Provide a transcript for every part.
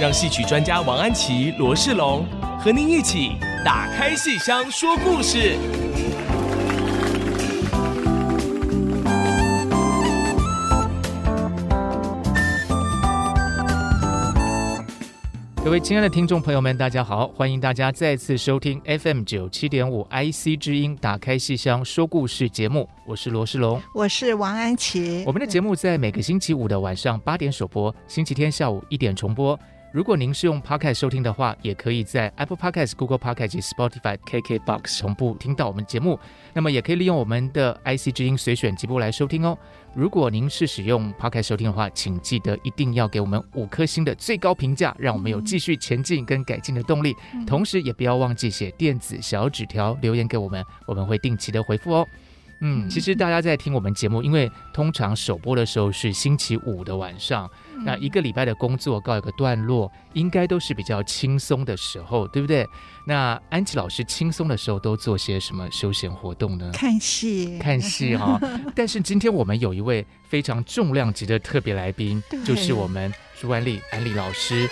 让戏曲专家王安琪、罗世龙和您一起打开戏箱说故事。各位亲爱的听众朋友们，大家好！欢迎大家再次收听 FM 九七点五 IC 之音打开戏箱说故事节目，我是罗世龙，我是王安琪。我们的节目在每个星期五的晚上八点首播，星期天下午一点重播。如果您是用 Podcast 收听的话，也可以在 Apple Podcast、Google Podcast 及 Spotify、KKBox 同步听到我们节目。那么也可以利用我们的 IC 之音随选直播来收听哦。如果您是使用 Podcast 收听的话，请记得一定要给我们五颗星的最高评价，让我们有继续前进跟改进的动力。同时，也不要忘记写电子小纸条留言给我们，我们会定期的回复哦。嗯，其实大家在听我们节目，因为通常首播的时候是星期五的晚上。那一个礼拜的工作告一个段落，应该都是比较轻松的时候，对不对？那安琪老师轻松的时候都做些什么休闲活动呢？看戏，看戏 哈、哦。但是今天我们有一位非常重量级的特别来宾，就是我们朱安利安利老师。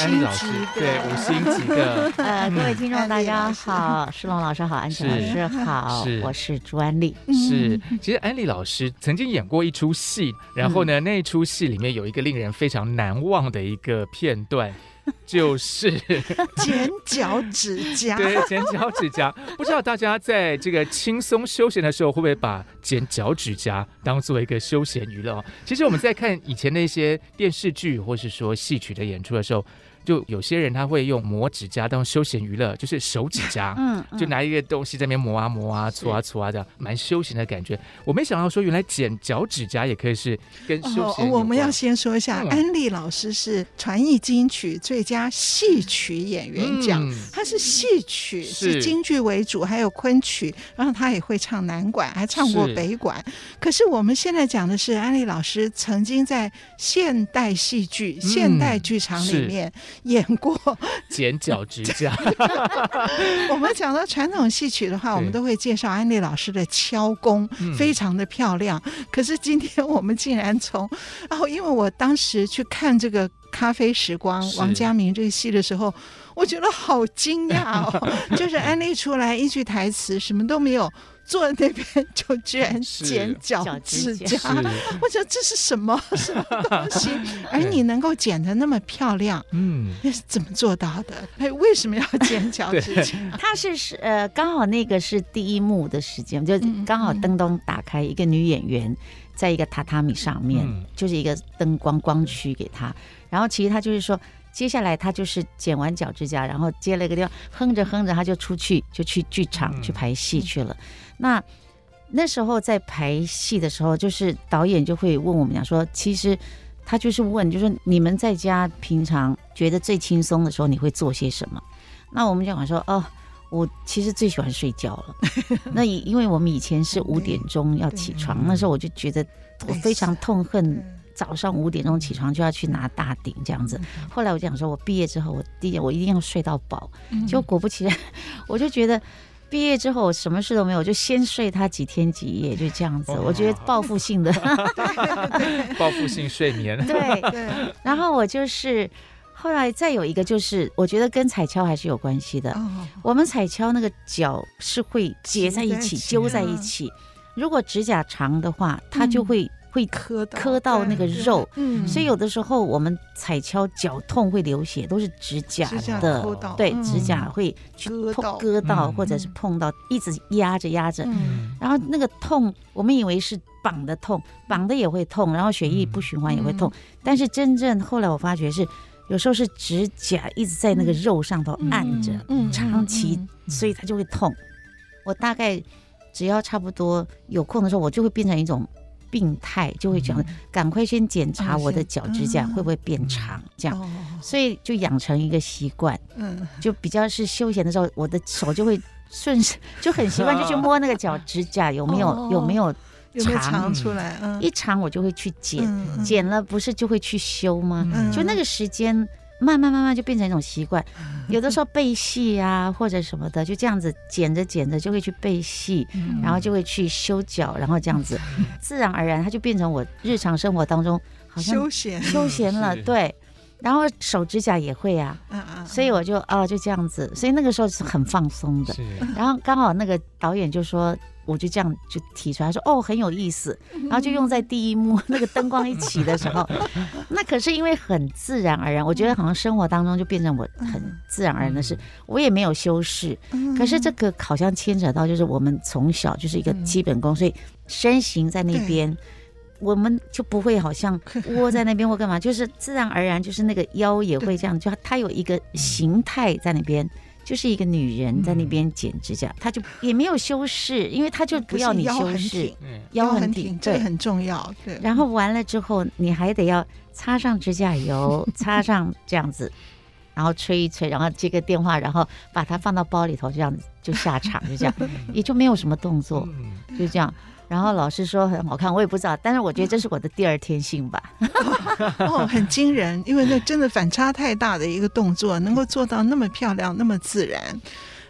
安利老师，对，五星级的。呃，各位听众大家好，世龙老师好，安琪老师好，是，我是朱安丽。是，其实安利老师曾经演过一出戏，然后呢，那一出戏里面有一个令人非常难忘的一个片段。就是 剪脚趾甲，对，剪脚趾甲。不知道大家在这个轻松休闲的时候，会不会把剪脚趾甲当做一个休闲娱乐？其实我们在看以前那些电视剧，或是说戏曲的演出的时候。就有些人他会用磨指甲当休闲娱乐，就是手指甲，嗯，就拿一个东西在那边磨啊磨啊，搓啊搓啊，这样蛮休闲的感觉。我没想到说，原来剪脚指甲也可以是跟休闲。我们要先说一下，安利老师是传艺金曲最佳戏曲演员奖，他是戏曲是京剧为主，还有昆曲，然后他也会唱南管，还唱过北管。可是我们现在讲的是安利老师曾经在现代戏剧、现代剧场里面。演过 剪脚指甲。我们讲到传统戏曲的话，我们都会介绍安利老师的敲功，非常的漂亮。可是今天我们竟然从，然后因为我当时去看这个《咖啡时光》王家明这个戏的时候，我觉得好惊讶哦，就是安利出来一句台词什么都没有。坐在那边就居然剪脚趾甲，我觉得这是什么 什么东西？而你能够剪得那么漂亮，嗯，那是怎么做到的？哎，为什么要剪脚趾甲？他是呃，刚好那个是第一幕的时间，就刚好灯灯打开，一个女演员在一个榻榻米上面，嗯、就是一个灯光光区给她，然后其实她就是说。接下来他就是剪完脚趾甲，然后接了一个地方，哼着哼着他就出去，就去剧场去排戏去了。嗯、那那时候在排戏的时候，就是导演就会问我们讲说，其实他就是问，就是你们在家平常觉得最轻松的时候，你会做些什么？那我们就讲说，哦，我其实最喜欢睡觉了。那因为我们以前是五点钟要起床，那时候我就觉得我非常痛恨。早上五点钟起床就要去拿大顶这样子，后来我就想说，我毕业之后我第一我一定要睡到饱，结果果不其然，我就觉得毕业之后我什么事都没有，就先睡他几天几夜，就这样子。我觉得报复性的，报复性睡眠。对 对。然后我就是后来再有一个就是，我觉得跟彩敲还是有关系的。我们彩敲那个脚是会结在一起，揪在一起。如果指甲长的话，它就会。会磕到磕到那个肉，嗯，所以有的时候我们踩敲脚痛会流血，都是指甲的，对，指甲会去碰割到，或者是碰到，一直压着压着，然后那个痛，我们以为是绑的痛，绑的也会痛，然后血液不循环也会痛，但是真正后来我发觉是，有时候是指甲一直在那个肉上头按着，长期，所以它就会痛。我大概只要差不多有空的时候，我就会变成一种。病态就会讲，赶快先检查我的脚趾甲会不会变长，这样，所以就养成一个习惯，嗯，就比较是休闲的时候，我的手就会顺势，就很习惯就去摸那个脚趾甲有没有有没有长？出来，一长我就会去剪，剪了不是就会去修吗？就那个时间。慢慢慢慢就变成一种习惯，有的时候背戏啊或者什么的，就这样子剪着剪着就会去背戏，然后就会去修脚，然后这样子，自然而然它就变成我日常生活当中好像休闲。休闲了，对。然后手指甲也会啊，所以我就哦就这样子，所以那个时候是很放松的。然后刚好那个导演就说。我就这样就提出来说哦，很有意思，然后就用在第一幕 那个灯光一起的时候，那可是因为很自然而然，我觉得好像生活当中就变成我很自然而然的事，我也没有修饰，可是这个好像牵扯到就是我们从小就是一个基本功，所以身形在那边，我们就不会好像 窝在那边或干嘛，就是自然而然就是那个腰也会这样，就它有一个形态在那边。就是一个女人在那边剪指甲，她就也没有修饰，因为她就不要你修饰，腰很挺，这很重要。对，然后完了之后，你还得要擦上指甲油，擦上这样子，然后吹一吹，然后接个电话，然后把它放到包里头，这样子就下场，就这样，也就没有什么动作，就这样。然后老师说很好看，我也不知道，但是我觉得这是我的第二天性吧。哦，很惊人，因为那真的反差太大的一个动作，能够做到那么漂亮，那么自然。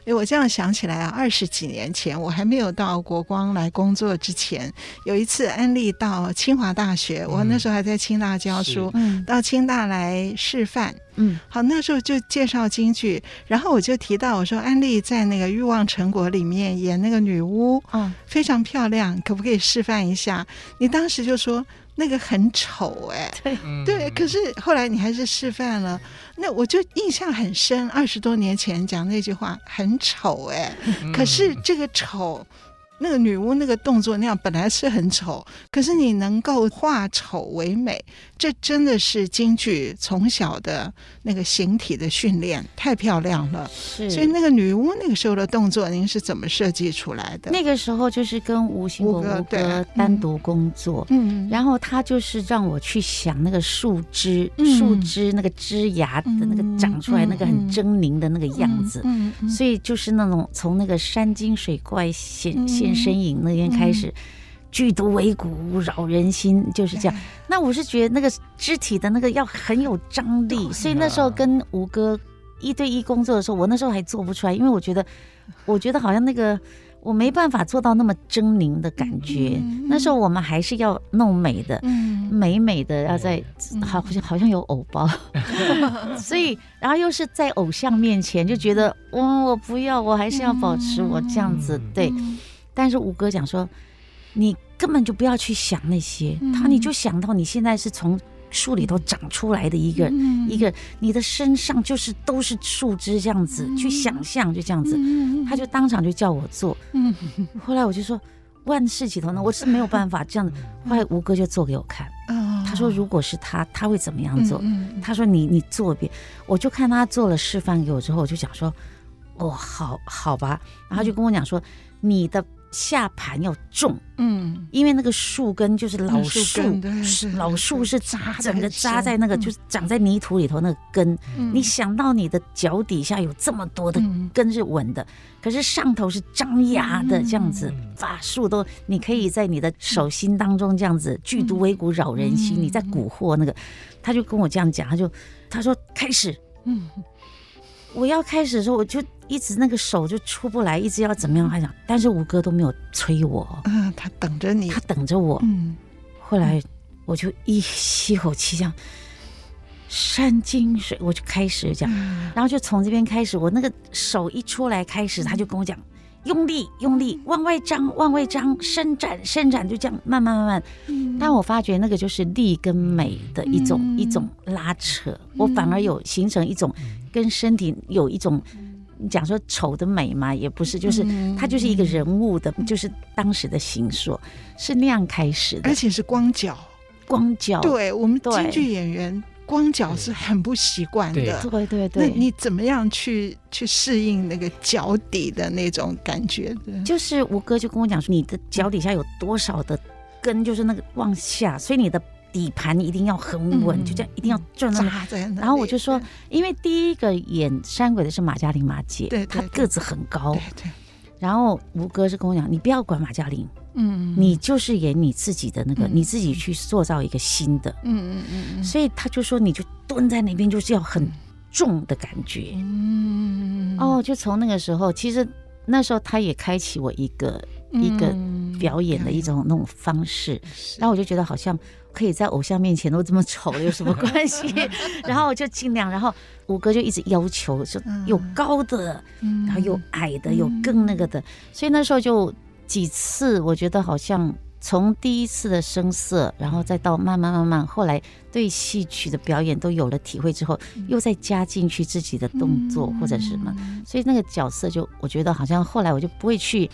哎，我这样想起来啊，二十几年前我还没有到国光来工作之前，有一次安利到清华大学，我那时候还在清大教书，嗯，到清大来示范，嗯，好，那时候就介绍京剧，然后我就提到我说安利在那个《欲望成果》里面演那个女巫，嗯，非常漂亮，可不可以示范一下？你当时就说。那个很丑哎，对对，可是后来你还是示范了，那我就印象很深。二十多年前讲那句话很丑哎，可是这个丑。那个女巫那个动作那样本来是很丑，可是你能够化丑为美，这真的是京剧从小的那个形体的训练，太漂亮了。是，所以那个女巫那个时候的动作，您是怎么设计出来的？那个时候就是跟吴兴国吴哥单独工作，嗯，然后他就是让我去想那个树枝，嗯、树枝那个枝芽的那个长出来那个很狰狞的那个样子，嗯，嗯，所以就是那种从那个山精水怪显现。身影那天开始，剧毒为骨，扰人心，就是这样。那我是觉得那个肢体的那个要很有张力，所以那时候跟吴哥一对一工作的时候，我那时候还做不出来，因为我觉得，我觉得好像那个我没办法做到那么狰狞的感觉。那时候我们还是要弄美的，美美的，要在好像好像有偶包，所以然后又是在偶像面前，就觉得，嗯，我不要，我还是要保持我这样子，对。但是吴哥讲说，你根本就不要去想那些，他你就想到你现在是从树里头长出来的一个一个，你的身上就是都是树枝这样子，去想象就这样子，他就当场就叫我做。后来我就说万事起头难，我是没有办法这样子。后来吴哥就做给我看，他说如果是他，他会怎么样做？他说你你做一遍，我就看他做了示范给我之后，我就讲说，哦，好好吧，然后就跟我讲说你的。下盘要重，嗯，因为那个树根就是老树，老树是扎整个扎在那个，就是长在泥土里头那个根。你想到你的脚底下有这么多的根是稳的，可是上头是张牙的这样子，法术都你可以在你的手心当中这样子，剧毒为骨扰人心。你在蛊惑那个，他就跟我这样讲，他就他说开始，嗯。我要开始的时候，我就一直那个手就出不来，一直要怎么样？还想，但是吴哥都没有催我。嗯，他等着你，他等着我。嗯，后来我就一吸口气，这样山精水，我就开始讲，然后就从这边开始，我那个手一出来开始，他就跟我讲，用力用力往外张往外张，伸展伸展，就这样慢慢慢慢。嗯、但我发觉那个就是力跟美的一种、嗯、一种拉扯，我反而有形成一种跟身体有一种。你讲说丑的美嘛，也不是，就是他就是一个人物的，嗯、就是当时的形塑是那样开始的，而且是光脚，光脚。对我们京剧演员，光脚是很不习惯的。对对对对，那你怎么样去去适应那个脚底的那种感觉？就是吴哥就跟我讲说，你的脚底下有多少的根，就是那个往下，所以你的。底盘一定要很稳，嗯、就这样一定要转那么。然后我就说，因为第一个演山鬼的是马嘉玲马姐，对，她个子很高。对，对，然后吴哥是跟我讲，你不要管马嘉玲，嗯，你就是演你自己的那个，嗯、你自己去塑造一个新的。嗯嗯嗯嗯。所以他就说，你就蹲在那边，就是要很重的感觉。嗯。哦，就从那个时候，其实那时候他也开启我一个、嗯、一个表演的一种那种方式，然后我就觉得好像。可以在偶像面前都这么丑了，有什么关系？然后我就尽量，然后五哥就一直要求，就有高的，嗯、然后有矮的，有更那个的。所以那时候就几次，我觉得好像从第一次的声色，然后再到慢慢慢慢，后来对戏曲的表演都有了体会之后，又再加进去自己的动作或者什么，所以那个角色就我觉得好像后来我就不会去。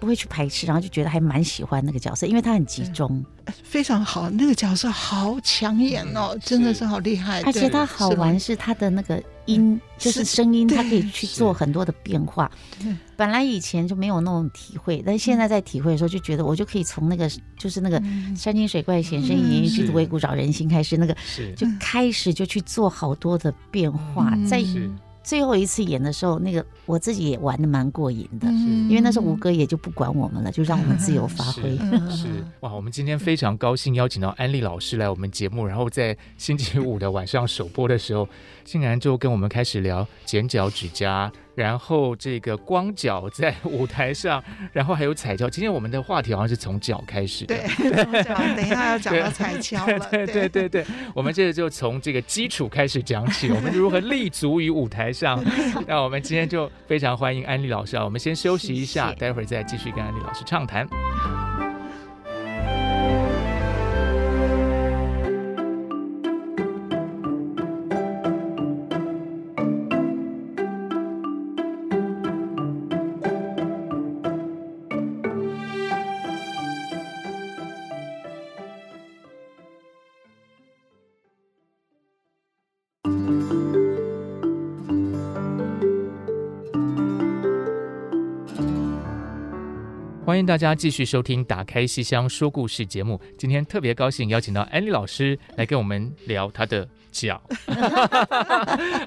不会去排斥，然后就觉得还蛮喜欢那个角色，因为他很集中，非常好。那个角色好抢眼哦，嗯、真的是好厉害。而且他好玩是他的那个音，就是声音，他可以去做很多的变化。本来以前就没有那种体会，但现在在体会的时候，就觉得我就可以从那个就是那个山清水怪显身演绎，剧组为鼓扰人心开始，那个就开始就去做好多的变化，在。最后一次演的时候，那个我自己也玩的蛮过瘾的，嗯、因为那时候吴哥也就不管我们了，就让我们自由发挥。是，是哇，我们今天非常高兴邀请到安利老师来我们节目，然后在星期五的晚上首播的时候，竟然就跟我们开始聊剪脚趾甲。然后这个光脚在 舞台上，然后还有踩跷。今天我们的话题好像是从脚开始的，对，等一下要讲到踩跷 了。对对对对，我们这就从这个基础开始讲起，我们如何立足于舞台上。那我们今天就非常欢迎安利老师啊，我们先休息一下，待会儿再继续跟安利老师畅谈。迎大家继续收听《打开戏箱说故事》节目。今天特别高兴邀请到安利老师来跟我们聊他的脚。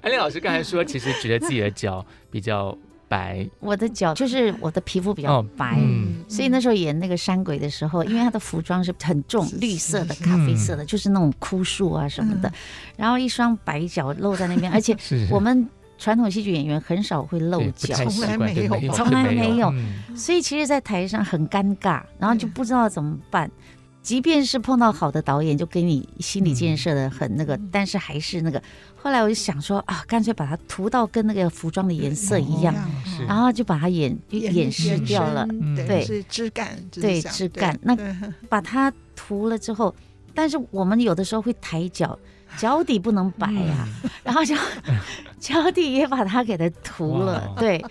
安利老师刚才说，其实觉得自己的脚比较白。我的脚就是我的皮肤比较白，哦嗯、所以那时候演那个山鬼的时候，因为他的服装是很重，绿色的、咖啡色的，就是那种枯树啊什么的，然后一双白脚露在那边，而且 我们。传统戏剧演员很少会露脚，从来没有，从来没有。所以其实，在台上很尴尬，然后就不知道怎么办。即便是碰到好的导演，就给你心理建设的很那个，但是还是那个。后来我就想说啊，干脆把它涂到跟那个服装的颜色一样，然后就把它掩掩饰掉了。对，是枝干，对枝干。那把它涂了之后，但是我们有的时候会抬脚。脚底不能白呀，嗯、然后就 脚底也把它给它涂了，对，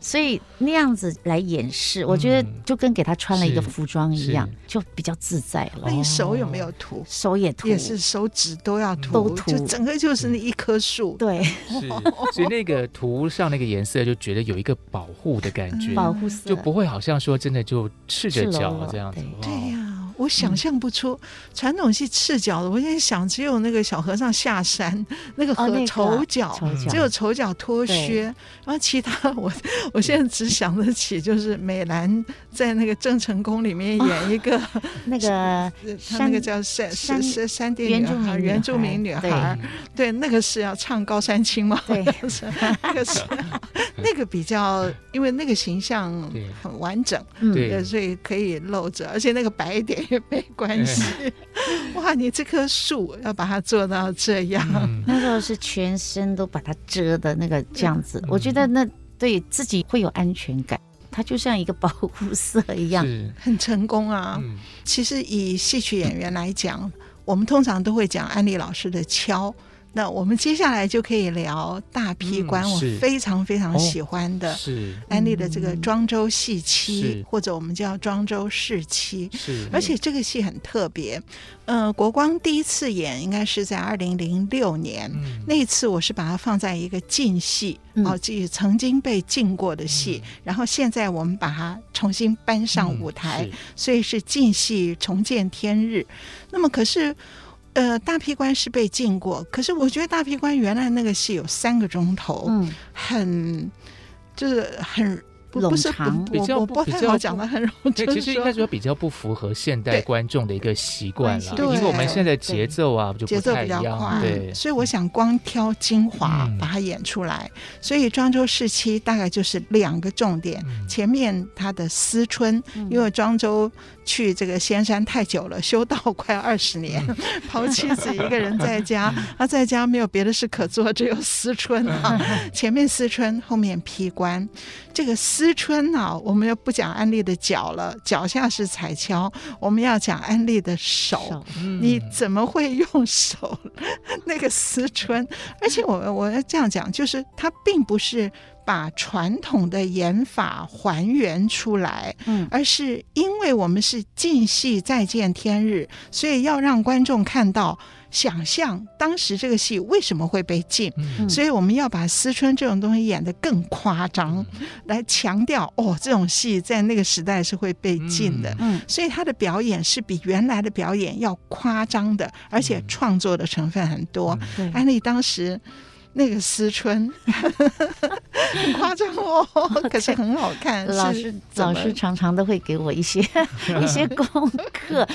所以那样子来掩饰，嗯、我觉得就跟给他穿了一个服装一样，就比较自在了。那你手有没有涂？手也涂，也是手指都要涂，都涂，就整个就是那一棵树。对，是，所以那个涂上那个颜色，就觉得有一个保护的感觉，保护色，就不会好像说真的就赤着脚这样子。对。呀。我想象不出传统戏赤脚的，我现在想只有那个小和尚下山 那个和丑脚，只有丑脚脱靴，然后其他我我现在只想得起就是美兰在那个郑成功里面演一个 那个 他那个叫山山山地女孩原住民女孩，对，那个是要唱高山青吗，对，那个是那个比较，因为那个形象很完整，对，所以可以露着，而且那个白一点。也没关系，哇！你这棵树要把它做到这样，嗯、那时候是全身都把它遮的那个这样子，嗯、我觉得那对自己会有安全感。它就像一个保护色一样，很成功啊。嗯、其实以戏曲演员来讲，我们通常都会讲安利老师的敲。那我们接下来就可以聊大批关，嗯、我非常非常喜欢的，是。安利的这个庄周戏七，或者我们叫庄周世妻，是，而且这个戏很特别。呃，国光第一次演应该是在二零零六年，嗯、那一次我是把它放在一个禁戏，哦，即曾经被禁过的戏，嗯、然后现在我们把它重新搬上舞台，嗯、所以是禁戏重见天日。那么可是。呃，大劈关是被禁过，可是我觉得大劈关原来那个戏有三个钟头，嗯，很就是很。不是不比较不太好讲的，很容易。对，其实应该说比较不符合现代观众的一个习惯了，因为我们现在节奏啊就不太一样。对，所以我想光挑精华把它演出来。所以庄周时期大概就是两个重点：前面他的思春，因为庄周去这个仙山太久了，修道 快二十年，抛妻子一个人在家，他在家没有别的事可做，只有思春啊。前面思春，后面劈关，这个。思春啊，我们又不讲安利的脚了，脚下是彩桥，我们要讲安利的手。手嗯、你怎么会用手？那个思春，而且我我要这样讲，就是它并不是把传统的演法还原出来，嗯，而是因为我们是禁戏再见天日，所以要让观众看到。想象当时这个戏为什么会被禁，嗯、所以我们要把思春这种东西演得更夸张，嗯、来强调哦，这种戏在那个时代是会被禁的。嗯，所以他的表演是比原来的表演要夸张的，而且创作的成分很多。嗯、安利当时。那个思春很夸张哦，可是很好看。老师老师常常都会给我一些 一些 功课。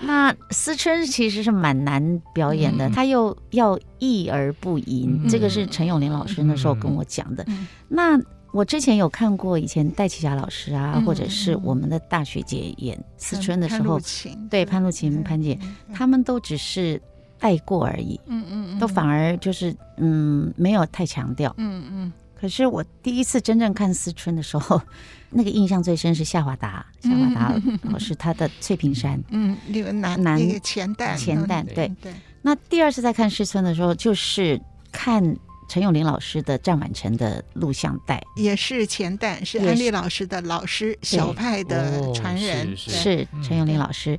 那思春其实是蛮难表演的，他又要抑而不淫，这个是陈永林老师那时候跟我讲的。那我之前有看过以前戴启霞老师啊，或者是我们的大学姐演思春的时候，对潘露琴潘姐，他们都只是。带过而已，嗯嗯嗯，都反而就是嗯没有太强调，嗯嗯。可是我第一次真正看思春的时候，那个印象最深是夏华达，夏华达 老师他的翠屏山，嗯，那个男男钱旦钱旦，对对。那第二次在看思春的时候，就是看陈永林老师的战晚城的录像带，也是钱旦，是安丽老师的老师，小派的传人，是陈永林老师。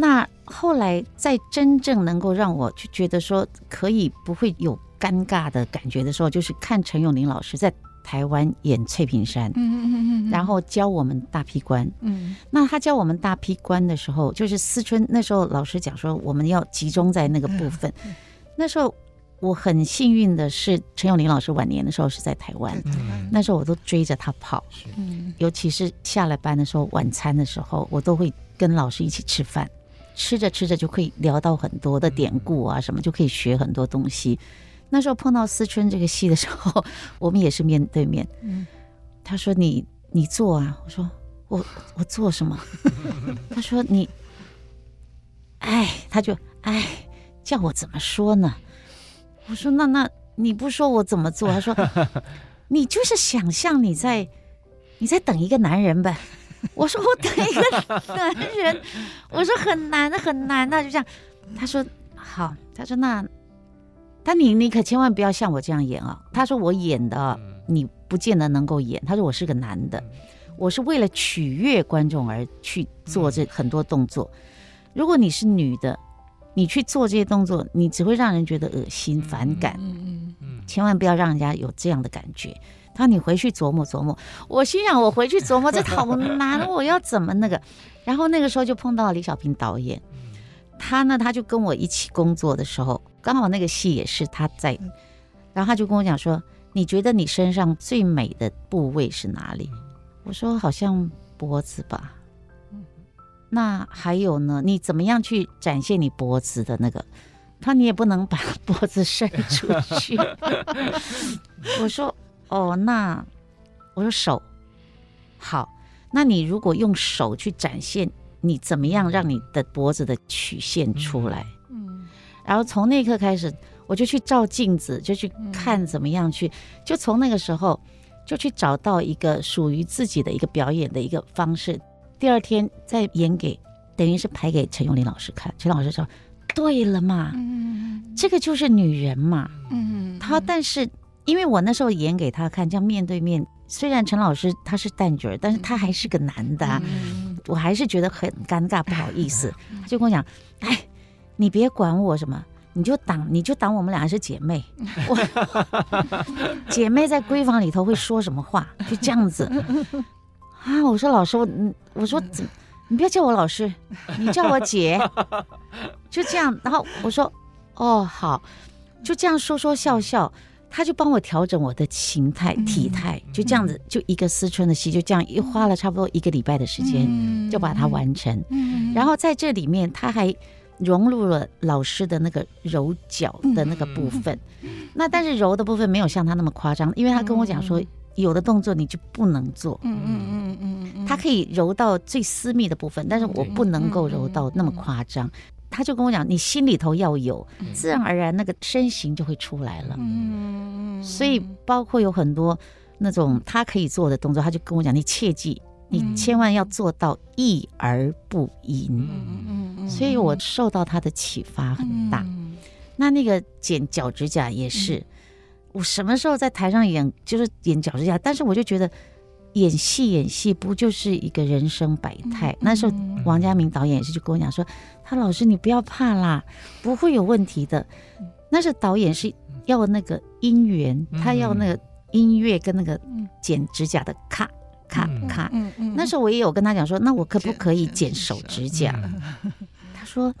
那后来，在真正能够让我就觉得说可以不会有尴尬的感觉的时候，就是看陈永林老师在台湾演翠屏山，嗯嗯嗯嗯，然后教我们大劈关，嗯，那他教我们大劈关的时候，就是思春那时候老师讲说我们要集中在那个部分，那时候我很幸运的是陈永林老师晚年的时候是在台湾，那时候我都追着他跑，嗯，尤其是下了班的时候，晚餐的时候，我都会跟老师一起吃饭。吃着吃着就可以聊到很多的典故啊，什么就可以学很多东西。那时候碰到思春这个戏的时候，我们也是面对面。嗯，他说你：“你你做啊。”我说：“我我做什么？” 他说：“你，哎，他就哎，叫我怎么说呢？”我说：“那那你不说我怎么做？”他说：“ 你就是想象你在你在等一个男人呗。”我说我等一个男人，我说很难的很难的，就这样。他说好，他说那，但你你可千万不要像我这样演啊。他说我演的你不见得能够演。他说我是个男的，我是为了取悦观众而去做这很多动作。如果你是女的，你去做这些动作，你只会让人觉得恶心反感。嗯嗯，千万不要让人家有这样的感觉。他你回去琢磨琢磨，我心想我回去琢磨这好难，我要怎么那个？然后那个时候就碰到李小平导演，他呢他就跟我一起工作的时候，刚好那个戏也是他在，然后他就跟我讲说：“你觉得你身上最美的部位是哪里？”我说：“好像脖子吧。”那还有呢？你怎么样去展现你脖子的那个？他你也不能把脖子伸出去。我说。哦，那我说手好，那你如果用手去展现，你怎么样让你的脖子的曲线出来？嗯，然后从那一刻开始，我就去照镜子，就去看怎么样去，就从那个时候，就去找到一个属于自己的一个表演的一个方式。第二天再演给，等于是排给陈永林老师看。陈老师说：“对了嘛，嗯，这个就是女人嘛。”嗯，他但是因为我那时候演给他看，这样面对面，虽然陈老师他是旦角，但是他还是个男的，啊，我还是觉得很尴尬，不好意思。他就跟我讲：“哎，你别管我什么。”你就当你就当我们俩是姐妹，我姐妹在闺房里头会说什么话？就这样子啊！我说老师，我我说怎你不要叫我老师，你叫我姐，就这样。然后我说哦好，就这样说说笑笑，他就帮我调整我的形态体态，就这样子，就一个思春的戏，就这样一花了差不多一个礼拜的时间就把它完成。然后在这里面他还。融入了老师的那个揉脚的那个部分，嗯、那但是揉的部分没有像他那么夸张，因为他跟我讲说，有的动作你就不能做，嗯嗯嗯嗯嗯，他可以揉到最私密的部分，但是我不能够揉到那么夸张。他就跟我讲，你心里头要有，自然而然那个身形就会出来了。嗯，所以包括有很多那种他可以做的动作，他就跟我讲，你切记。你千万要做到一而不淫，嗯嗯嗯，所以我受到他的启发很大。嗯、那那个剪脚趾甲也是，嗯、我什么时候在台上演就是演脚趾甲，但是我就觉得演戏演戏不就是一个人生百态？嗯、那时候王家明导演也是就跟我讲说，他老师你不要怕啦，不会有问题的。那是导演是要那个音源，他要那个音乐跟那个剪指甲的咔咔咔，那时候我也有跟他讲说，那我可不可以剪手指甲？嗯、他说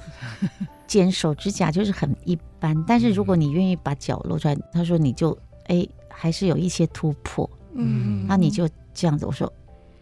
剪手指甲就是很一般，但是如果你愿意把脚露出来，他说你就哎还是有一些突破，嗯，那你就这样子。我说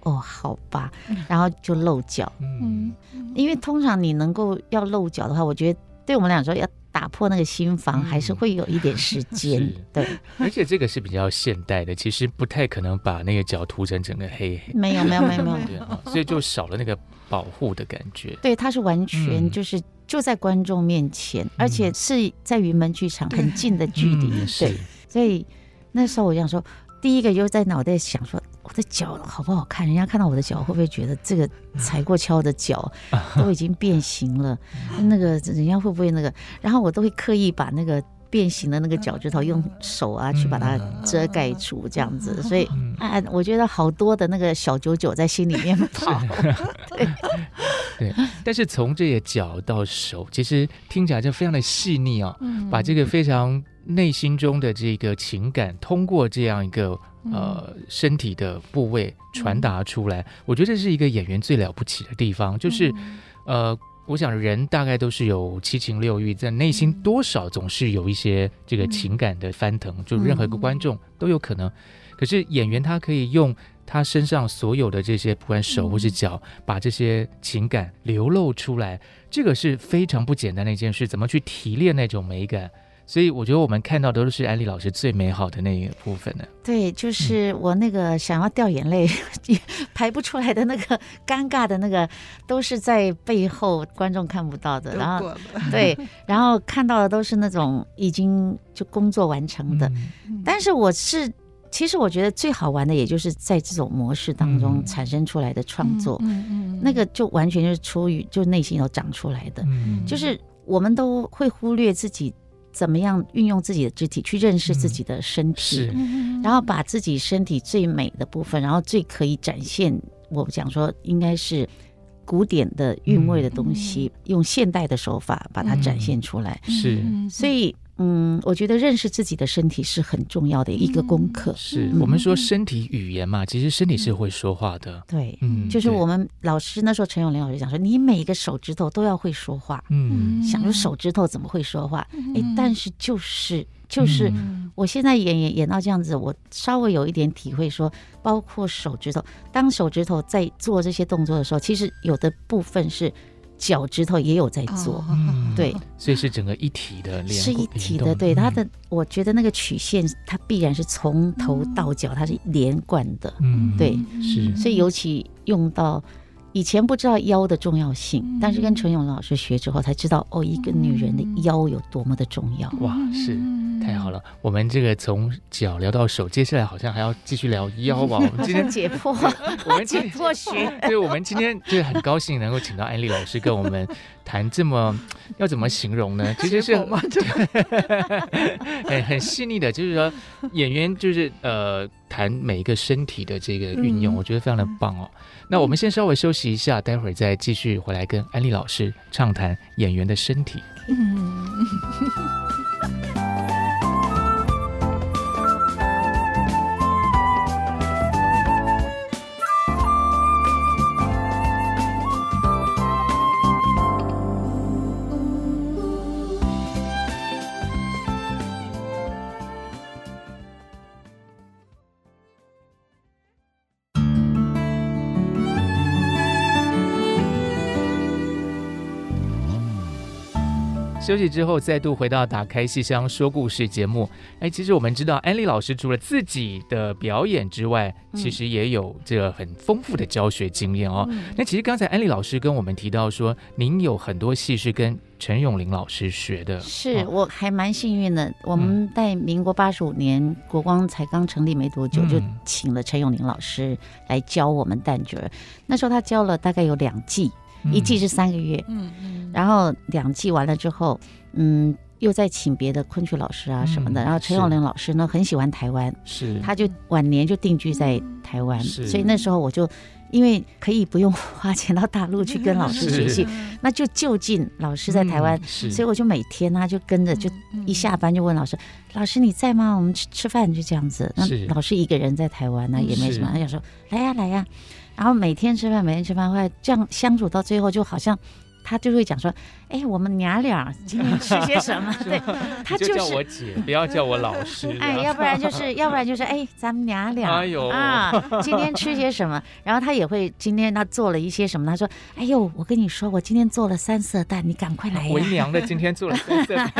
哦，好吧，然后就露脚，嗯，因为通常你能够要露脚的话，我觉得对我们俩说要。打破那个心房还是会有一点时间，嗯、对。而且这个是比较现代的，其实不太可能把那个脚涂成整个黑黑。没有没有没有没有，对，所以就少了那个保护的感觉。对，它是完全就是就在观众面前，嗯、而且是在云门剧场很近的距离，嗯、对。所以那时候我想说，第一个就在脑袋想说。我的脚好不好看？人家看到我的脚会不会觉得这个踩过跷的脚 都已经变形了？那个人家会不会那个？然后我都会刻意把那个变形的那个脚趾头用手啊去把它遮盖住，这样子。所以啊，我觉得好多的那个小九九在心里面跑。对，对。但是从这个脚到手，其实听起来就非常的细腻哦，把这个非常内心中的这个情感，通过这样一个。呃，身体的部位传达出来，嗯、我觉得这是一个演员最了不起的地方，就是，嗯、呃，我想人大概都是有七情六欲，在内心多少总是有一些这个情感的翻腾，嗯、就任何一个观众都有可能。可是演员他可以用他身上所有的这些，不管手或是脚，嗯、把这些情感流露出来，这个是非常不简单的一件事。怎么去提炼那种美感？所以我觉得我们看到的都是安利老师最美好的那一个部分呢。对，就是我那个想要掉眼泪、嗯、排不出来的那个尴尬的那个，都是在背后观众看不到的。然后 对，然后看到的都是那种已经就工作完成的。嗯、但是我是其实我觉得最好玩的，也就是在这种模式当中产生出来的创作，嗯嗯、那个就完全就是出于就内心有长出来的。嗯、就是我们都会忽略自己。怎么样运用自己的肢体去认识自己的身体，嗯、然后把自己身体最美的部分，然后最可以展现，我讲说应该是古典的韵味的东西，嗯、用现代的手法把它展现出来。嗯、是，所以。嗯，我觉得认识自己的身体是很重要的一个功课。是我们说身体语言嘛，其实身体是会说话的。对，嗯，就是我们老师那时候陈永林老师讲说，你每一个手指头都要会说话。嗯，想说手指头怎么会说话？哎，但是就是就是，我现在演演演到这样子，我稍微有一点体会，说包括手指头，当手指头在做这些动作的时候，其实有的部分是。脚趾头也有在做，嗯、对，所以是整个一体的，是一体的。对，它的，我觉得那个曲线，它必然是从头到脚，它是连贯的。嗯，对，是。所以尤其用到以前不知道腰的重要性，嗯、但是跟陈勇老师学之后才知道，哦，一个女人的腰有多么的重要。哇，是太好了！我们这个从脚聊到手，接下来好像还要继续聊腰吧？我们今天解剖，我们解剖学。对，我们今天就是很高兴能够请到安利老师跟我们谈这么 要怎么形容呢？其实是很 很细腻的，就是说演员就是呃谈每一个身体的这个运用，嗯、我觉得非常的棒哦。那我们先稍微休息一下，待会儿再继续回来跟安利老师畅谈演员的身体。嗯休息之后，再度回到《打开戏箱说故事》节目。哎，其实我们知道，安利老师除了自己的表演之外，其实也有这个很丰富的教学经验哦。嗯、那其实刚才安利老师跟我们提到说，您有很多戏是跟陈永林老师学的。是，哦、我还蛮幸运的。我们在民国八十五年、嗯、国光才刚成立没多久，就请了陈永林老师来教我们旦角。那时候他教了大概有两季。一季是三个月，嗯嗯，然后两季完了之后，嗯，又再请别的昆曲老师啊什么的，然后陈永林老师呢很喜欢台湾，是，他就晚年就定居在台湾，所以那时候我就因为可以不用 花钱到大陆去跟老师学习，那就就近老师在台湾，所以我就每天呢就跟着，就一下班就问老师，老师你在吗？我们吃吃饭就这样子，那老师一个人在台湾呢也没什么，他就说来呀来呀。然后每天吃饭，每天吃饭，后来这样相处到最后，就好像他就会讲说：“哎，我们娘俩今天吃些什么？” 对，他就是就叫我姐，不要叫我老师。哎，要不然就是，要不然就是，哎，咱们娘俩，哎呦啊，今天吃些什么？然后他也会今天他做了一些什么？他说：“哎呦，我跟你说，我今天做了三色蛋，你赶快来呀！”为娘的今天做了三色蛋，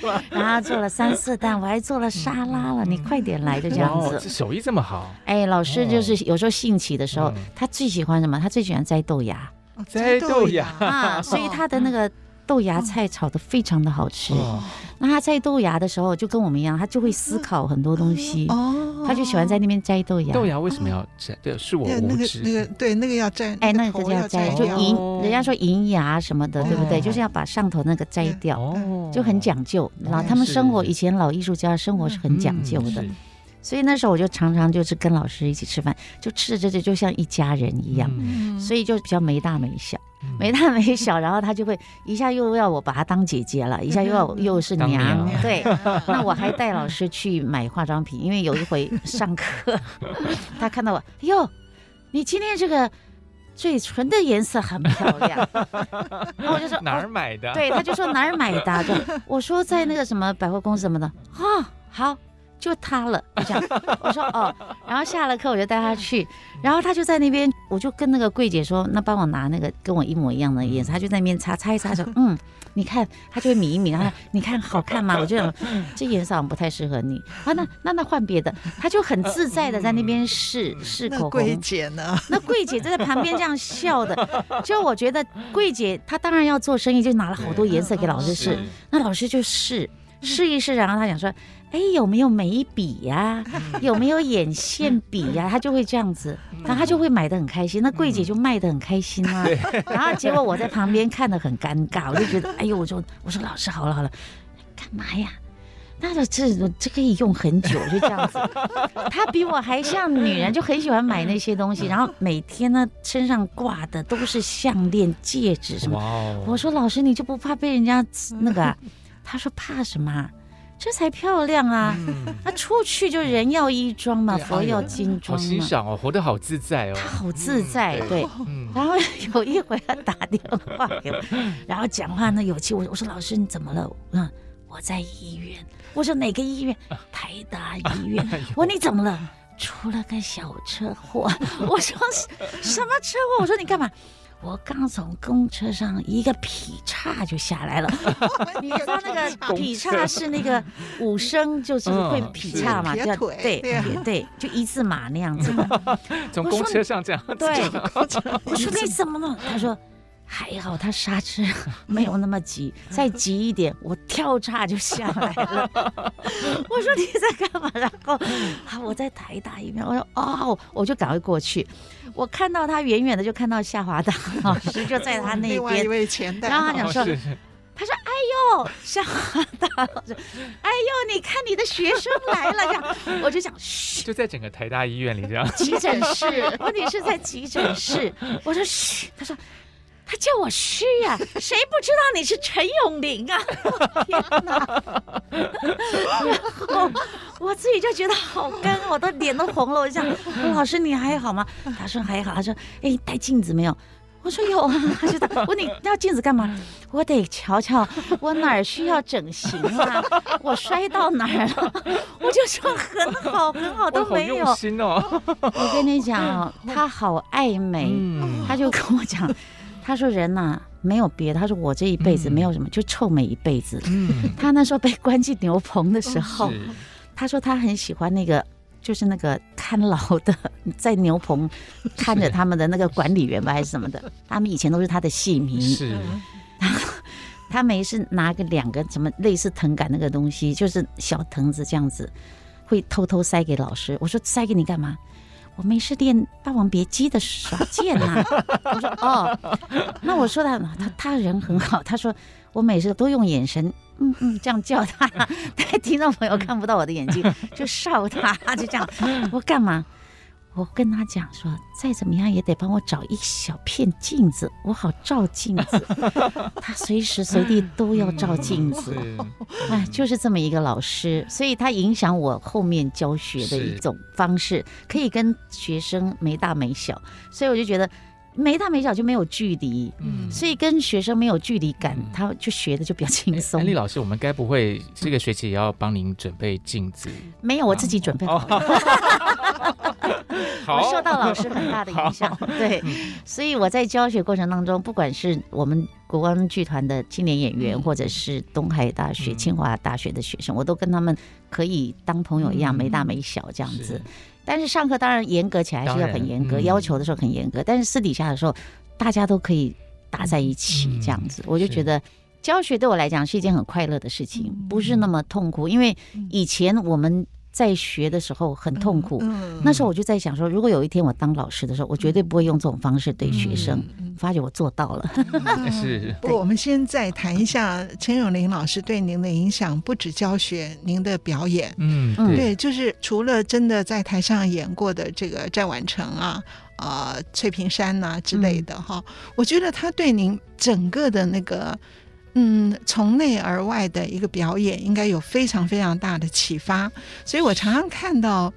对，然后做了三色蛋，我还做了沙拉了，你快点来，就这样子。手艺这么好。哎，老师就是有时候兴起的时候，他最喜欢什么？他最喜欢摘豆芽。摘豆芽啊，所以他的那个豆芽菜炒的非常的好吃。哦、那他摘豆芽的时候，就跟我们一样，他就会思考很多东西。哦，他就喜欢在那边摘豆芽。豆芽为什么要摘？对，是我无知。那个对，那个要摘。哎，那个要摘，就银，人家说银芽什么的，对不对？就是要把上头那个摘掉，就很讲究。然后他们生活，以前老艺术家生活是很讲究的。所以那时候我就常常就是跟老师一起吃饭，就吃着吃着就像一家人一样，嗯、所以就比较没大没小，嗯、没大没小。然后他就会一下又要我把他当姐姐了，一下又要 又是娘，娘对。那我还带老师去买化妆品，因为有一回上课，他看到我，哟，你今天这个嘴唇的颜色很漂亮。然后我就说哪儿买的？对，他就说哪儿买的？就我说在那个什么百货公司什么的啊，好。就他了，这样。我说哦，然后下了课我就带他去，然后他就在那边，我就跟那个柜姐说，那帮我拿那个跟我一模一样的颜色，他就在那边擦擦一擦，说嗯，你看，他就会抿一抿，他说你看好看吗？我就想这颜色好像不太适合你，啊，那那那换别的，他就很自在的在那边试试口红。柜姐呢？那柜姐就在旁边这样笑的，就我觉得柜姐她当然要做生意，就拿了好多颜色给老师试，那老师就试试一试，然后他讲说。哎，有没有眉笔呀？有没有眼线笔呀？他就会这样子，然后他就会买的很开心。那柜姐就卖的很开心啊。然后结果我在旁边看的很尴尬，我就觉得，哎呦，我说我说老师好了好了，干嘛呀？那个这这可以用很久，就这样子。他比我还像女人，就很喜欢买那些东西，然后每天呢身上挂的都是项链、戒指什么。我说老师，你就不怕被人家那个？他说怕什么？这才漂亮啊！那出去就人要衣装嘛，佛要金装嘛。好欣赏哦，活得好自在哦。他好自在，对。然后有一回他打电话给我，然后讲话呢有气。我我说老师你怎么了？嗯，我在医院。我说哪个医院？台大医院。我说你怎么了？出了个小车祸。我说什么车祸？我说你干嘛？我刚从公车上一个劈叉就下来了。你知道那个劈叉是那个武生，就是会劈叉嘛？叫对对对，就一字马那样子的。从公车上这样。对，我说 你怎么了？他说。还好他刹车 没有那么急，再急一点，我跳叉就下来了。我说你在干嘛？然后啊，我在台大医院。我说哦，我就赶快过去。我看到他远远的就看到夏华大老师就在他那边。另外一位前代。然后他讲说，他说哎呦，夏华大老师，哎呦，你看你的学生来了。这样，我就想嘘。就在整个台大医院里这样。急诊室，问题是在急诊室。我说嘘，他说。他叫我虚呀、啊，谁不知道你是陈永林啊？天哪！我 我自己就觉得好干，我的脸都红了。我就讲，老师你还好吗？他说还好。他说，哎，带镜子没有？我说有啊。他就我问你要镜子干嘛？我得瞧瞧我哪儿需要整形啊？我摔到哪儿了？我就说很好很好都没有。我跟你讲，他好爱美，嗯、他就跟我讲。他说：“人呐、啊，没有别的。他说我这一辈子没有什么，嗯、就臭美一辈子。嗯、他那时候被关进牛棚的时候，是他说他很喜欢那个，就是那个看牢的，在牛棚看着他们的那个管理员吧，还是什么的。他们以前都是他的戏迷。是，他没事拿个两个什么类似藤杆那个东西，就是小藤子这样子，会偷偷塞给老师。我说塞给你干嘛？”我没事练《霸王别姬》的耍剑呐、啊，我说哦，那我说他他他人很好，他说我每次都用眼神，嗯嗯，这样叫他，但听众朋友看不到我的眼睛，就笑他，就这样，我干嘛？我跟他讲说，再怎么样也得帮我找一小片镜子，我好照镜子。他随时随地都要照镜子，哎，就是这么一个老师，所以他影响我后面教学的一种方式，可以跟学生没大没小，所以我就觉得。没大没小就没有距离，嗯，所以跟学生没有距离感，嗯、他就学的就比较轻松。安丽老师，我们该不会这个学期也要帮您准备镜子？没有，我自己准备好了。我受到老师很大的影响，对，所以我在教学过程当中，不管是我们国光剧团的青年演员，嗯、或者是东海大学、嗯、清华大学的学生，我都跟他们可以当朋友一样，没大没小这样子。但是上课当然严格起来是要很严格，嗯、要求的时候很严格。但是私底下的时候，大家都可以打在一起这样子，嗯、我就觉得教学对我来讲是一件很快乐的事情，嗯、不是那么痛苦。因为以前我们。在学的时候很痛苦，嗯、那时候我就在想说，如果有一天我当老师的时候，我绝对不会用这种方式对学生。嗯、发觉我做到了，是。不过我们先再谈一下陈永林老师对您的影响，不止教学，您的表演，嗯，对，对，就是除了真的在台上演过的这个战宛城啊，呃，翠屏山呐、啊、之类的哈，嗯、我觉得他对您整个的那个。嗯，从内而外的一个表演，应该有非常非常大的启发。所以我常常看到，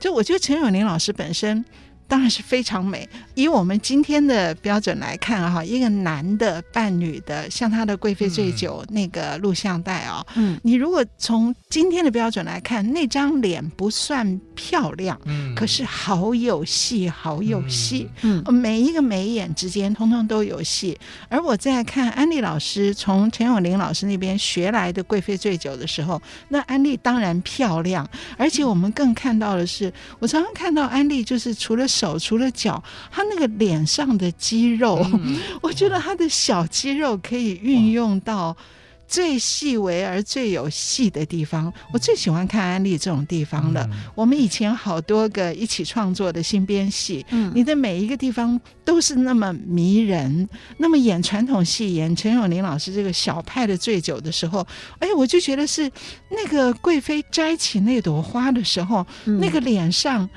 就我觉得陈永林老师本身。当然是非常美。以我们今天的标准来看哈，一个男的扮女的，像他的《贵妃醉酒》那个录像带啊，嗯，你如果从今天的标准来看，那张脸不算漂亮，嗯，可是好有戏，好有戏，嗯，每一个眉眼之间通通都有戏。而我在看安利老师从陈永林老师那边学来的《贵妃醉酒》的时候，那安利当然漂亮，而且我们更看到的是，我常常看到安利就是除了。手除了脚，他那个脸上的肌肉，嗯、我觉得他的小肌肉可以运用到最细微而最有戏的地方。嗯、我最喜欢看安利这种地方了。嗯、我们以前好多个一起创作的新编戏，嗯，你的每一个地方都是那么迷人。那么演传统戏，演陈永林老师这个小派的醉酒的时候，哎，我就觉得是那个贵妃摘起那朵花的时候，嗯、那个脸上。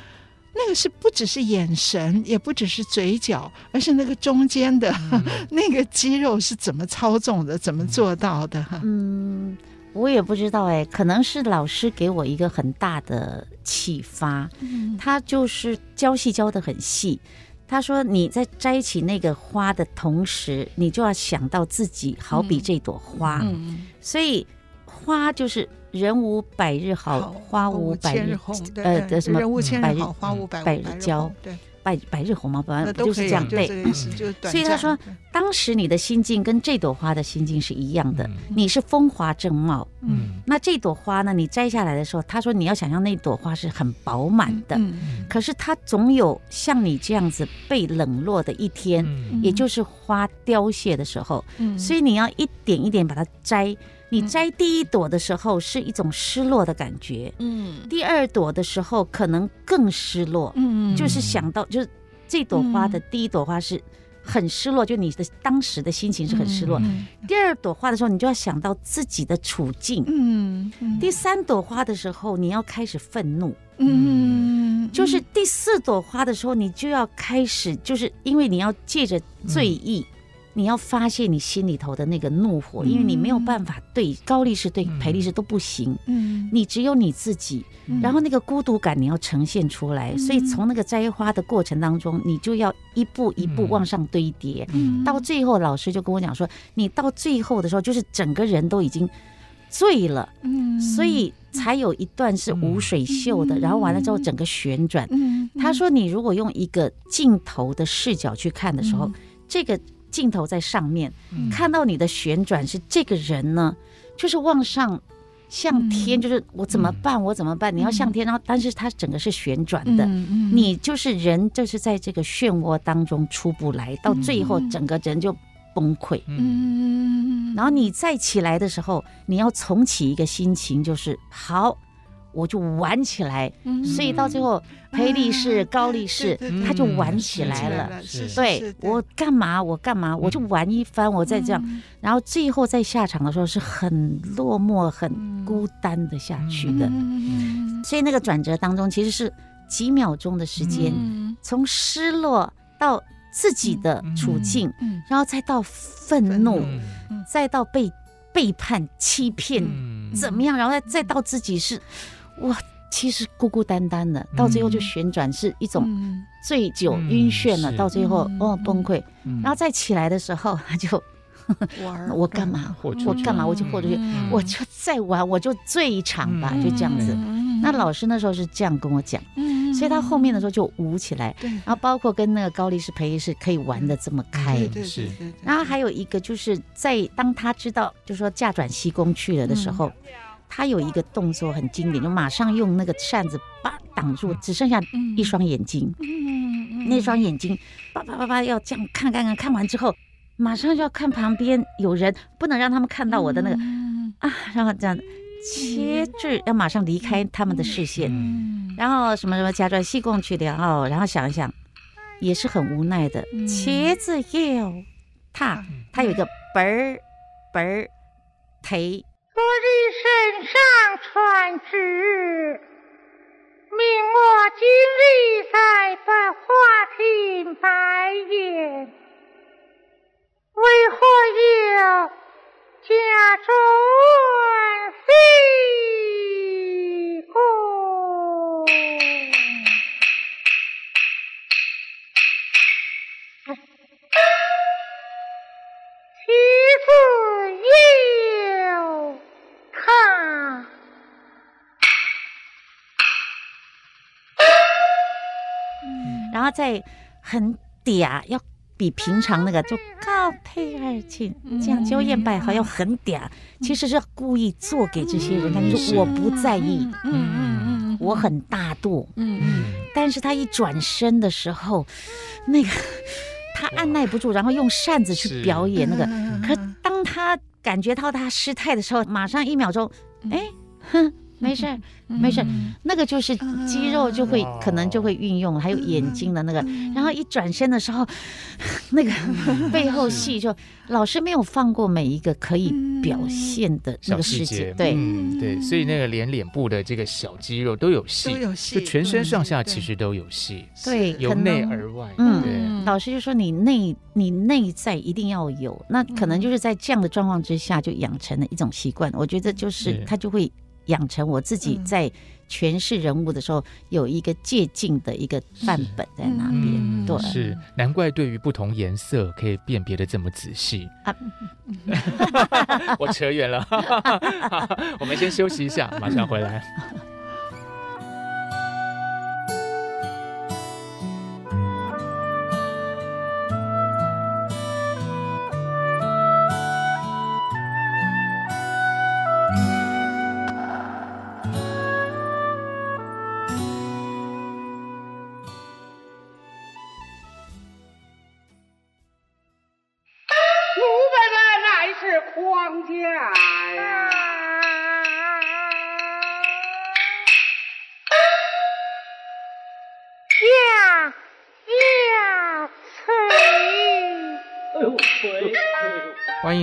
那个是不只是眼神，也不只是嘴角，而是那个中间的、嗯、那个肌肉是怎么操纵的，怎么做到的？嗯，我也不知道哎，可能是老师给我一个很大的启发。嗯，他就是教戏教的很细。他说你在摘起那个花的同时，你就要想到自己好比这朵花。嗯，所以花就是。人无百日好，花无百日红。呃，的什么？人无千日好，花无百日娇。对，百百日红嘛，本来不就是这样对。所以他说，当时你的心境跟这朵花的心境是一样的。嗯、你是风华正茂，嗯，那这朵花呢？你摘下来的时候，他说你要想象那朵花是很饱满的，可是它总有像你这样子被冷落的一天，嗯、也就是花凋谢的时候。嗯、所以你要一点一点把它摘。你摘第一朵的时候是一种失落的感觉，嗯，第二朵的时候可能更失落，嗯，就是想到就是这朵花的第一朵花是很失落，就你的当时的心情是很失落。第二朵花的时候，你就要想到自己的处境，嗯，第三朵花的时候，你要开始愤怒，嗯，就是第四朵花的时候，你就要开始，就是因为你要借着醉意。你要发泄你心里头的那个怒火，因为你没有办法对高力士、对裴力士都不行。嗯，你只有你自己，然后那个孤独感你要呈现出来。所以从那个摘花的过程当中，你就要一步一步往上堆叠。嗯，到最后老师就跟我讲说，你到最后的时候，就是整个人都已经醉了。嗯，所以才有一段是无水袖的，然后完了之后整个旋转。嗯，他说你如果用一个镜头的视角去看的时候，这个。镜头在上面，看到你的旋转是这个人呢，就是往上向天，就是我怎么办？我怎么办？你要向天，然后但是它整个是旋转的，你就是人，就是在这个漩涡当中出不来，到最后整个人就崩溃。嗯，然后你再起来的时候，你要重启一个心情，就是好。我就玩起来，所以到最后，黑力士、高力士，他就玩起来了。对，我干嘛？我干嘛？我就玩一番，我再这样，然后最后在下场的时候是很落寞、很孤单的下去的。所以那个转折当中，其实是几秒钟的时间，从失落到自己的处境，然后再到愤怒，再到被背叛、欺骗，怎么样？然后再再到自己是。哇，其实孤孤单单的，到最后就旋转，是一种醉酒晕眩了。到最后哦崩溃，然后再起来的时候，他就玩。我干嘛？我干嘛？我就豁出去，我就再玩，我就醉一场吧，就这样子。那老师那时候是这样跟我讲，所以他后面的时候就舞起来。然后包括跟那个高力士、裴力士可以玩的这么开。是。然后还有一个就是在当他知道，就是说嫁转西宫去了的时候。他有一个动作很经典，就马上用那个扇子把挡住，只剩下一双眼睛。嗯，那双眼睛叭叭叭叭要这样看看看，看完之后马上就要看旁边有人，不能让他们看到我的那个啊，然后这样切至要马上离开他们的视线。然后什么什么嫁转西宫去了哦，然后想一想也是很无奈的。茄子要踏，它有一个嘣儿嘣儿忒。不立身上传旨，命我今日在百花亭拜宴，为何要假装非公？妻子有。西宫？然后再很嗲，要比平常那个就高配而亲，讲究宴拜好，要很嗲。其实是故意做给这些人，看就说我不在意，嗯嗯嗯，我很大度，嗯嗯。但是他一转身的时候，那个他按捺不住，然后用扇子去表演那个。可当他感觉到他失态的时候，马上一秒钟，哎，哼。没事，没事，那个就是肌肉就会可能就会运用，还有眼睛的那个，然后一转身的时候，那个背后戏就老师没有放过每一个可以表现的那个细节，对，对，所以那个连脸部的这个小肌肉都有戏，都有戏，就全身上下其实都有戏，对，由内而外，嗯，对，老师就说你内你内在一定要有，那可能就是在这样的状况之下就养成了一种习惯，我觉得就是他就会。养成我自己在诠释人物的时候有一个借镜的一个范本在那边，嗯、对，是难怪对于不同颜色可以辨别的这么仔细啊！我扯远了，我们先休息一下，马上回来。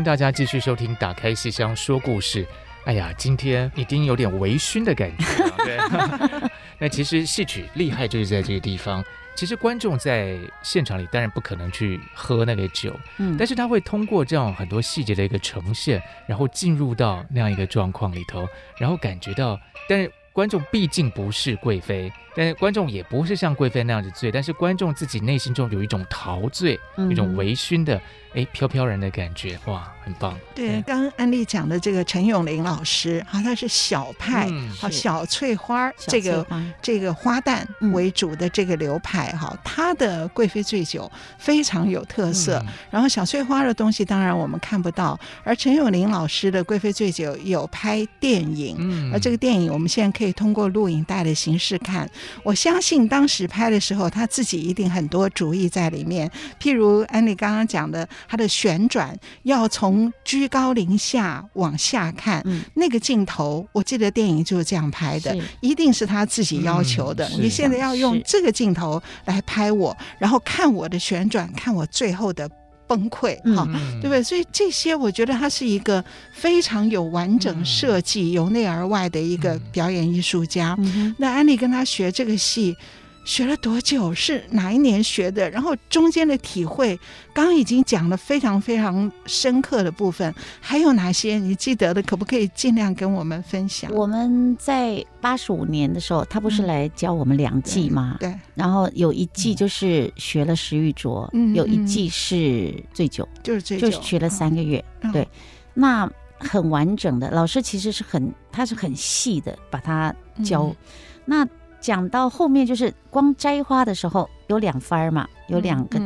迎大家继续收听《打开戏箱说故事》。哎呀，今天一定有点微醺的感觉了。对，那其实戏曲厉害就是在这个地方。其实观众在现场里当然不可能去喝那个酒，嗯，但是他会通过这样很多细节的一个呈现，然后进入到那样一个状况里头，然后感觉到，但是。观众毕竟不是贵妃，但是观众也不是像贵妃那样子醉，但是观众自己内心中有一种陶醉，嗯、一种微醺的。哎，飘飘然的感觉，哇，很棒！对，刚刚安利讲的这个陈永林老师，啊，他是小派，好、嗯、小翠花这个这个花旦为主的这个流派，哈、嗯，他的贵妃醉酒非常有特色。嗯、然后小翠花的东西，当然我们看不到，而陈永林老师的贵妃醉酒有拍电影，嗯，而这个电影我们现在可以通过录影带的形式看。我相信当时拍的时候，他自己一定很多主意在里面，譬如安利刚刚讲的。它的旋转要从居高临下往下看，嗯、那个镜头，我记得电影就是这样拍的，一定是他自己要求的。嗯、你现在要用这个镜头来拍我，然后看我的旋转，看我最后的崩溃，哈、嗯，对不对？所以这些，我觉得他是一个非常有完整设计、由内而外的一个表演艺术家。嗯、那安利跟他学这个戏。学了多久？是哪一年学的？然后中间的体会，刚刚已经讲了非常非常深刻的部分，还有哪些你记得的？可不可以尽量跟我们分享？我们在八十五年的时候，他不是来教我们两季吗？对。然后有一季就是学了石玉镯，嗯，有一季是醉酒，就是醉酒，就学了三个月。嗯、对，那很完整的老师其实是很，他是很细的把它教，嗯、那。讲到后面就是光摘花的时候有两番嘛，有两个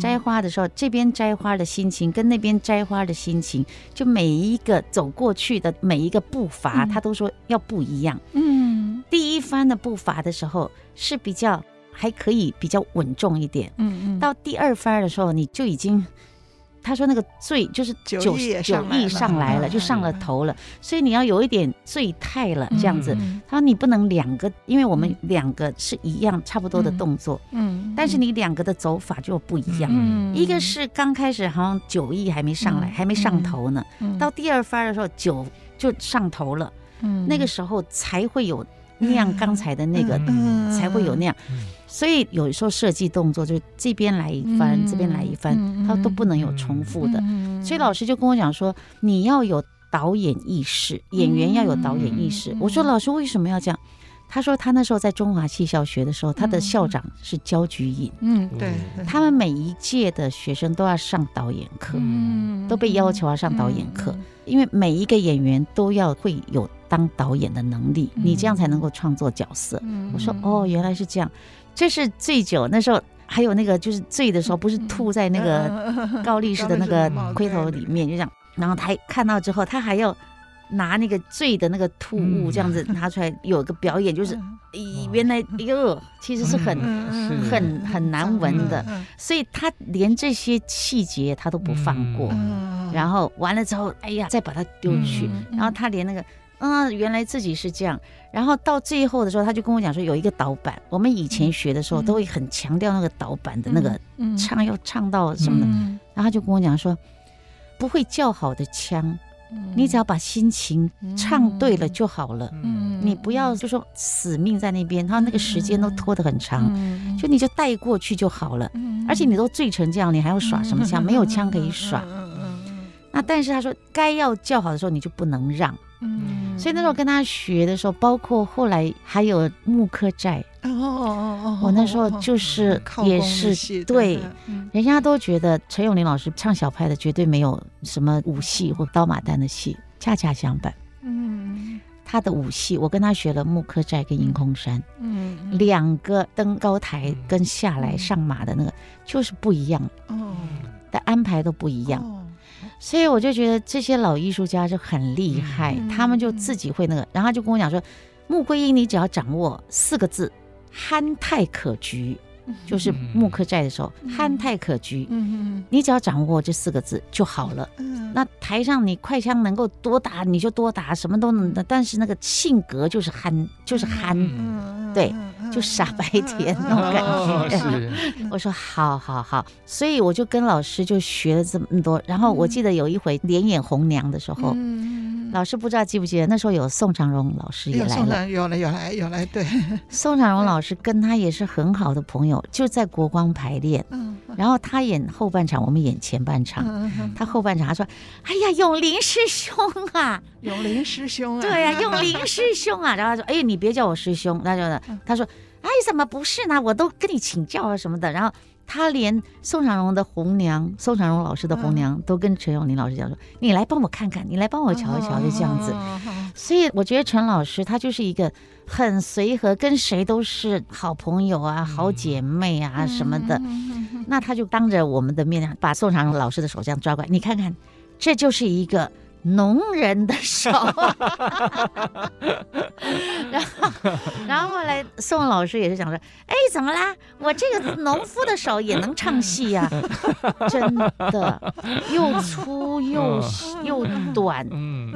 摘花的时候，这边摘花的心情跟那边摘花的心情，就每一个走过去的每一个步伐，他都说要不一样。嗯，第一番的步伐的时候是比较还可以比较稳重一点。嗯嗯，到第二番的时候你就已经。他说：“那个醉就是酒酒意上来了，就上了头了，所以你要有一点醉态了，这样子。他说你不能两个，因为我们两个是一样差不多的动作，嗯，但是你两个的走法就不一样。一个是刚开始好像酒意还没上来，还没上头呢，到第二番的时候酒就上头了，嗯，那个时候才会有那样刚才的那个，才会有那样。”所以有时候设计动作就是这边来一番，嗯、这边来一番，嗯、它都不能有重复的。嗯、所以老师就跟我讲说，你要有导演意识，演员要有导演意识。嗯、我说老师为什么要这样？他说他那时候在中华戏校学的时候，他的校长是焦菊隐。嗯，对，他们每一届的学生都要上导演课，嗯、都被要求要上导演课，嗯、因为每一个演员都要会有当导演的能力，嗯、你这样才能够创作角色。嗯、我说哦，原来是这样。这是醉酒，那时候还有那个，就是醉的时候，不是吐在那个高力士的那个盔头里面，就这样。然后他看到之后，他还要拿那个醉的那个吐物这样子拿出来，有个表演，就是，咦，原来哟，其实是很很很难闻的，所以他连这些细节他都不放过。然后完了之后，哎呀，再把它丢去，然后他连那个。嗯，原来自己是这样。然后到最后的时候，他就跟我讲说，有一个导板。我们以前学的时候，都会很强调那个导板的那个唱要唱到什么的。然后他就跟我讲说，不会叫好的腔，你只要把心情唱对了就好了。你不要就说死命在那边，他那个时间都拖得很长，就你就带过去就好了。而且你都醉成这样，你还要耍什么腔？没有腔可以耍。那但是他说，该要叫好的时候，你就不能让。嗯，所以那时候跟他学的时候，包括后来还有木刻寨哦哦哦，我那时候就是也是对，人家都觉得陈永林老师唱小派的绝对没有什么武戏或刀马旦的戏，恰恰相反，嗯，他的武戏我跟他学了木刻寨跟迎空山，嗯，两个登高台跟下来上马的那个就是不一样。哦，的安排都不一样。所以我就觉得这些老艺术家就很厉害，嗯、他们就自己会那个，然后他就跟我讲说，穆桂英，你只要掌握四个字，憨态可掬，就是木克债的时候，憨态可掬。嗯，你只要掌握这四个字就好了。嗯，那台上你快枪能够多打你就多打，什么都能。但是那个性格就是憨，就是憨。对。就傻白甜 那种感觉，哦、我说好好好，所以我就跟老师就学了这么多。然后我记得有一回连演红娘的时候，嗯、老师不知道记不记得，那时候有宋长荣老师也来了，有了有来有来，对，宋长荣老师跟他也是很好的朋友，就在国光排练。然后他演后半场，我们演前半场。他后半场他说：“哎呀，永林师兄啊，永林师兄啊，对呀、啊，永林师兄啊。”然后他说：“哎，你别叫我师兄。”他就他说。哎，怎么不是呢？我都跟你请教啊什么的。然后他连宋长荣的红娘，宋长荣老师的红娘，都跟陈永林老师讲说：“你来帮我看看，你来帮我瞧一瞧，就这样子。”所以我觉得陈老师他就是一个很随和，跟谁都是好朋友啊、好姐妹啊什么的。那他就当着我们的面把宋长荣老师的手这样抓过来，你看看，这就是一个。农人的手，然后，然后后来宋老师也是想说，哎，怎么啦？我这个农夫的手也能唱戏呀？真的，又粗又又短，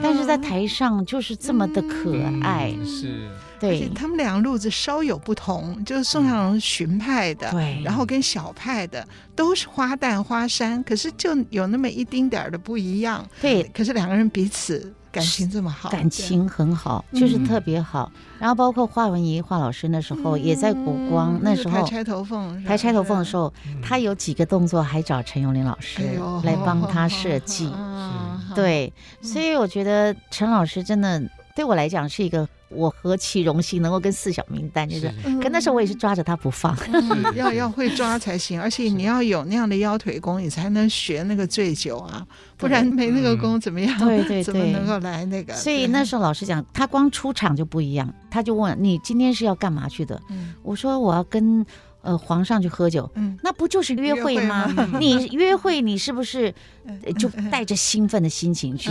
但是在台上就是这么的可爱，是。对，他们两个路子稍有不同，就是宋长荣荀派的，对，然后跟小派的都是花旦花山，可是就有那么一丁点儿的不一样。对，可是两个人彼此感情这么好，感情很好，就是特别好。然后包括华文怡华老师那时候也在国光，那时候抬钗头凤，排钗头凤的时候，他有几个动作还找陈永林老师来帮他设计。对，所以我觉得陈老师真的对我来讲是一个。我何其荣幸能够跟四小名单，就是，可那时候我也是抓着他不放，嗯、要要会抓才行，而且你要有那样的腰腿功，你才能学那个醉酒啊，不然没那个功怎么样？对对对，怎么能够来那个？所以那时候老师讲，他光出场就不一样，他就问你今天是要干嘛去的？嗯、我说我要跟。呃，皇上去喝酒，嗯，那不就是约会吗？会吗你 约会，你是不是就带着兴奋的心情去？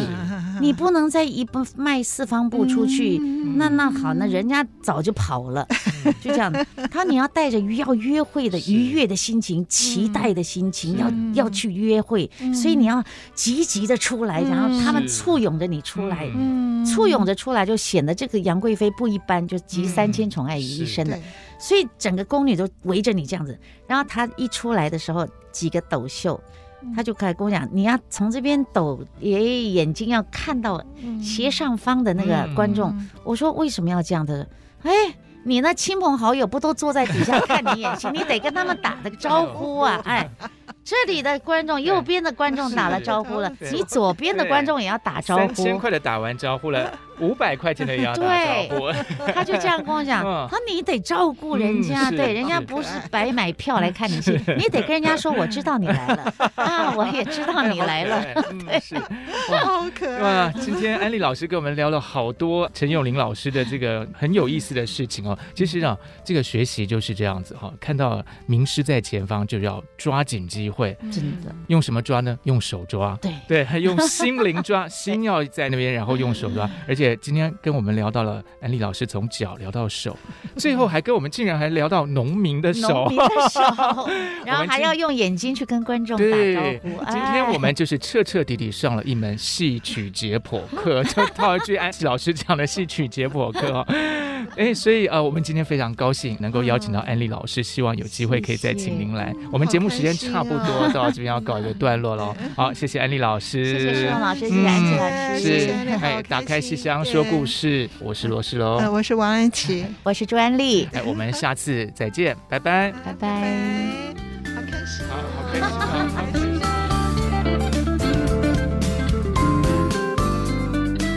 你不能在一步迈四方步出去，嗯、那那好，那人家早就跑了，嗯、就这样。他你要带着要约会的愉悦的心情，期待的心情，嗯、要要去约会，嗯、所以你要积极的出来，然后他们簇拥着你出来，嗯、簇拥着出来，就显得这个杨贵妃不一般，就集三千宠爱于一身的。所以整个宫女都围着你这样子，然后他一出来的时候，几个抖袖，他就开始跟我讲，你要从这边抖，也眼睛要看到斜上方的那个观众。我说为什么要这样的？哎，你那亲朋好友不都坐在底下看你演戏？你得跟他们打个招呼啊！哎。这里的观众，右边的观众打了招呼了，你左边的观众也要打招呼。三千块的打完招呼了，五百块钱的也要打招呼。他就这样跟我讲，他说你得照顾人家，对，人家不是白买票来看你 戏，你得跟人家说，我知道你来了 啊，我也知道你来了。对，是，好可爱。哇，今天安利老师跟我们聊了好多陈永林老师的这个很有意思的事情哦。其实啊，这个学习就是这样子哈，看到名师在前方，就要抓紧机会。会真的用什么抓呢？用手抓，对对，还用心灵抓，心要在那边，然后用手抓。而且今天跟我们聊到了安利老师从脚聊到手，最后还跟我们竟然还聊到农民的手，农民的手，然后还要用眼睛去跟观众打招呼。今天我们就是彻彻底底上了一门戏曲解剖课，就套一句安老师讲的戏曲解剖课。哎，所以呃，我们今天非常高兴能够邀请到安利老师，希望有机会可以再请您来。我们节目时间差不多。到这边要告一个段落了，好，谢谢安利老师，谢谢老师，谢谢安琪老师，是，哎，打开戏箱说故事，我是罗世龙，我是王安琪，我是朱安丽，哎，我们下次再见，拜拜，拜拜，好开心，好好开心，好开心。